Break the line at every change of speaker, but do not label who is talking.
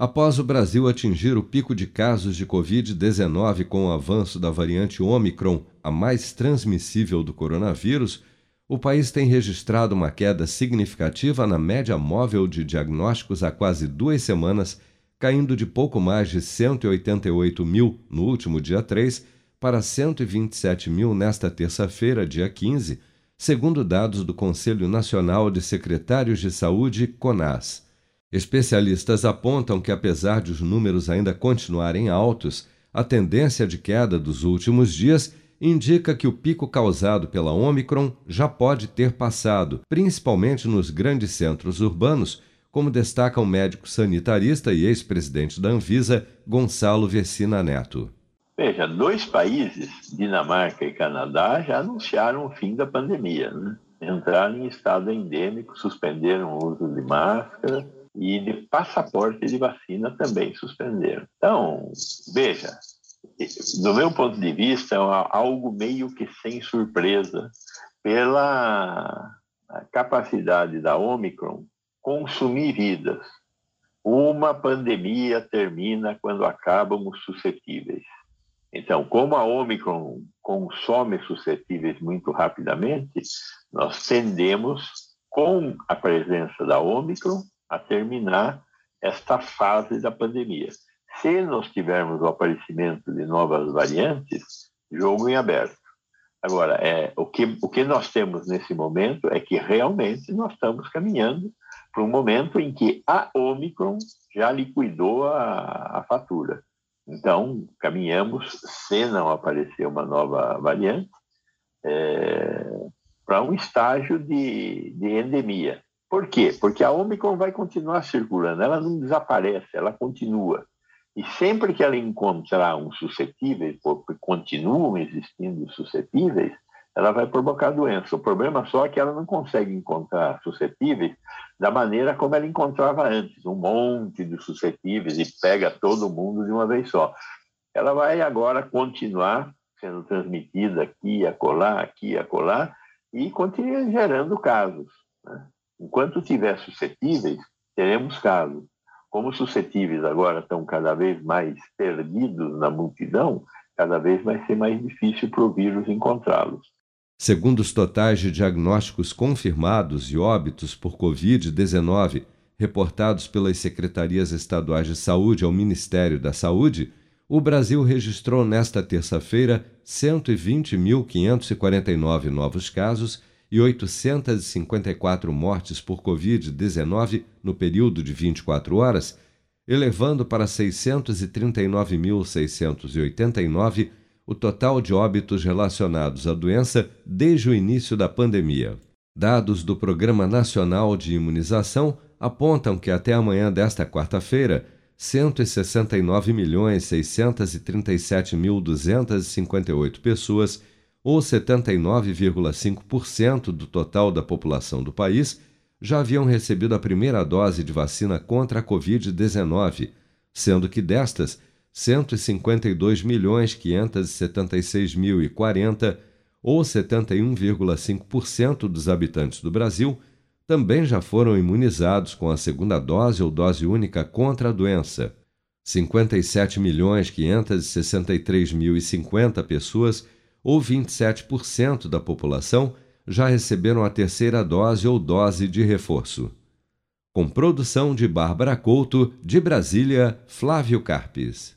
Após o Brasil atingir o pico de casos de Covid-19 com o avanço da variante Omicron, a mais transmissível do coronavírus, o país tem registrado uma queda significativa na média móvel de diagnósticos há quase duas semanas, caindo de pouco mais de 188 mil no último dia 3 para 127 mil nesta terça-feira, dia 15, segundo dados do Conselho Nacional de Secretários de Saúde, CONAS. Especialistas apontam que, apesar de os números ainda continuarem altos, a tendência de queda dos últimos dias indica que o pico causado pela Omicron já pode ter passado, principalmente nos grandes centros urbanos, como destaca o médico sanitarista e ex-presidente da Anvisa, Gonçalo Vecina Neto.
Veja, dois países, Dinamarca e Canadá, já anunciaram o fim da pandemia. Né? Entraram em estado endêmico, suspenderam o uso de máscara, e de passaporte de vacina também suspenderam. Então, veja, do meu ponto de vista, é algo meio que sem surpresa pela capacidade da Omicron consumir vidas. Uma pandemia termina quando acabam os suscetíveis. Então, como a Omicron consome suscetíveis muito rapidamente, nós tendemos, com a presença da Omicron, a terminar esta fase da pandemia. Se nós tivermos o aparecimento de novas variantes, jogo em aberto. Agora, é, o, que, o que nós temos nesse momento é que realmente nós estamos caminhando para um momento em que a Omicron já liquidou a, a fatura. Então, caminhamos, se não aparecer uma nova variante, é, para um estágio de, de endemia. Por quê? Porque a Omicron vai continuar circulando, ela não desaparece, ela continua. E sempre que ela encontrar um suscetível, porque continuam existindo suscetíveis, ela vai provocar doença. O problema só é que ela não consegue encontrar suscetíveis da maneira como ela encontrava antes, um monte de suscetíveis e pega todo mundo de uma vez só. Ela vai agora continuar sendo transmitida aqui acolá, aqui acolá, e continua gerando casos. Né? Enquanto tiver suscetíveis, teremos casos. Como suscetíveis agora estão cada vez mais perdidos na multidão, cada vez vai ser mais difícil para o vírus encontrá-los.
Segundo os totais de diagnósticos confirmados e óbitos por Covid-19 reportados pelas secretarias estaduais de saúde ao Ministério da Saúde, o Brasil registrou nesta terça-feira 120.549 novos casos e 854 mortes por Covid-19 no período de 24 horas, elevando para 639.689 o total de óbitos relacionados à doença desde o início da pandemia. Dados do Programa Nacional de Imunização apontam que até amanhã desta quarta-feira, 169.637.258 pessoas ou 79,5% do total da população do país, já haviam recebido a primeira dose de vacina contra a Covid-19, sendo que destas, 152.576.040, ou 71,5% dos habitantes do Brasil, também já foram imunizados com a segunda dose ou dose única contra a doença. 57.563.050 pessoas ou 27% da população já receberam a terceira dose ou dose de reforço. Com produção de Bárbara Couto, de Brasília, Flávio Carpes.